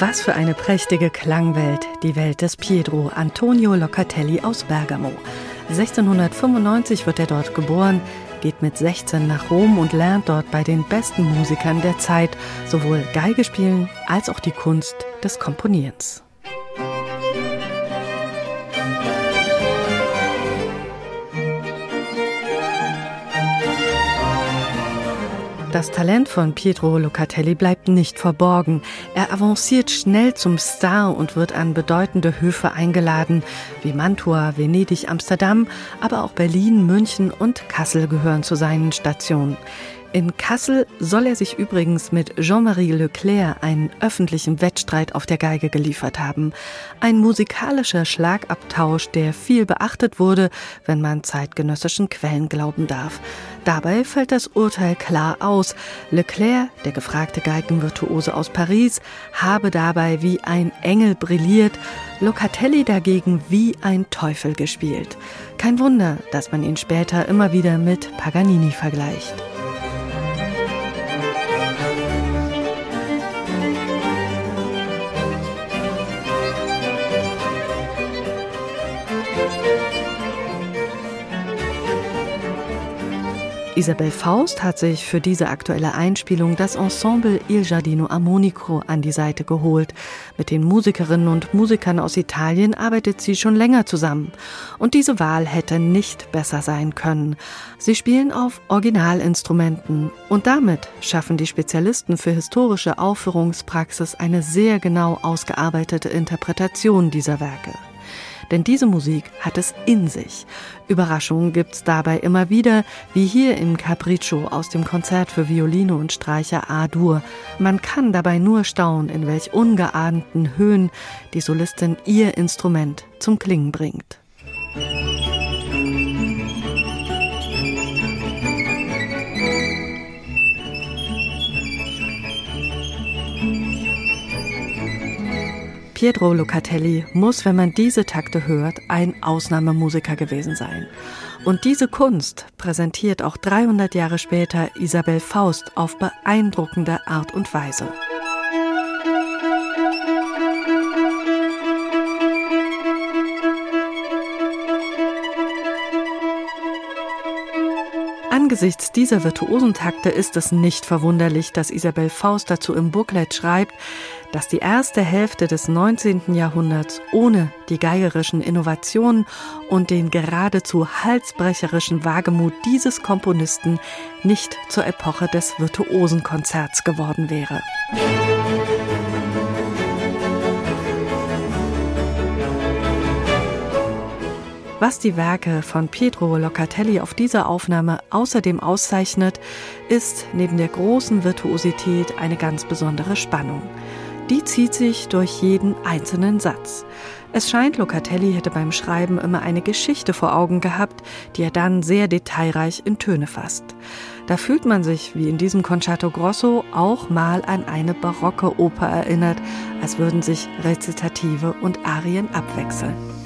Was für eine prächtige Klangwelt, die Welt des Pietro Antonio Locatelli aus Bergamo. 1695 wird er dort geboren, geht mit 16 nach Rom und lernt dort bei den besten Musikern der Zeit sowohl Geige spielen als auch die Kunst des Komponierens. Das Talent von Pietro Locatelli bleibt nicht verborgen. Er avanciert schnell zum Star und wird an bedeutende Höfe eingeladen, wie Mantua, Venedig, Amsterdam, aber auch Berlin, München und Kassel gehören zu seinen Stationen. In Kassel soll er sich übrigens mit Jean-Marie Leclerc einen öffentlichen Wettstreit auf der Geige geliefert haben. Ein musikalischer Schlagabtausch, der viel beachtet wurde, wenn man zeitgenössischen Quellen glauben darf. Dabei fällt das Urteil klar aus. Leclerc, der gefragte Geigenvirtuose aus Paris, habe dabei wie ein Engel brilliert, Locatelli dagegen wie ein Teufel gespielt. Kein Wunder, dass man ihn später immer wieder mit Paganini vergleicht. Isabel Faust hat sich für diese aktuelle Einspielung das Ensemble Il Giardino Armonico an die Seite geholt. Mit den Musikerinnen und Musikern aus Italien arbeitet sie schon länger zusammen. Und diese Wahl hätte nicht besser sein können. Sie spielen auf Originalinstrumenten und damit schaffen die Spezialisten für historische Aufführungspraxis eine sehr genau ausgearbeitete Interpretation dieser Werke denn diese Musik hat es in sich. Überraschungen gibt's dabei immer wieder, wie hier im Capriccio aus dem Konzert für Violine und Streicher A-Dur. Man kann dabei nur staunen, in welch ungeahnten Höhen die Solistin ihr Instrument zum Klingen bringt. Pietro Locatelli muss, wenn man diese Takte hört, ein Ausnahmemusiker gewesen sein. Und diese Kunst präsentiert auch 300 Jahre später Isabel Faust auf beeindruckende Art und Weise. Angesichts dieser virtuosen Takte ist es nicht verwunderlich, dass Isabel Faust dazu im Booklet schreibt, dass die erste Hälfte des 19. Jahrhunderts ohne die geigerischen Innovationen und den geradezu halsbrecherischen Wagemut dieses Komponisten nicht zur Epoche des virtuosen Konzerts geworden wäre. Was die Werke von Pietro Locatelli auf dieser Aufnahme außerdem auszeichnet, ist neben der großen Virtuosität eine ganz besondere Spannung. Die zieht sich durch jeden einzelnen Satz. Es scheint, Locatelli hätte beim Schreiben immer eine Geschichte vor Augen gehabt, die er dann sehr detailreich in Töne fasst. Da fühlt man sich, wie in diesem Concerto Grosso, auch mal an eine barocke Oper erinnert, als würden sich Rezitative und Arien abwechseln.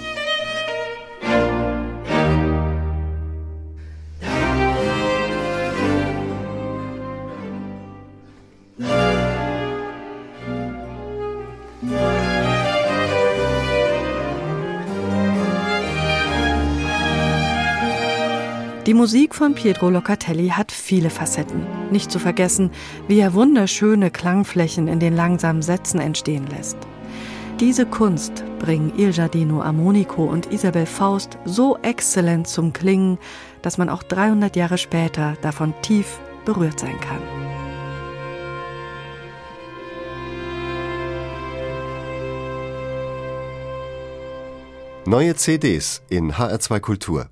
Die Musik von Pietro Locatelli hat viele Facetten. Nicht zu vergessen, wie er wunderschöne Klangflächen in den langsamen Sätzen entstehen lässt. Diese Kunst bringen Il Giardino Armonico und Isabel Faust so exzellent zum Klingen, dass man auch 300 Jahre später davon tief berührt sein kann. Neue CDs in HR2 Kultur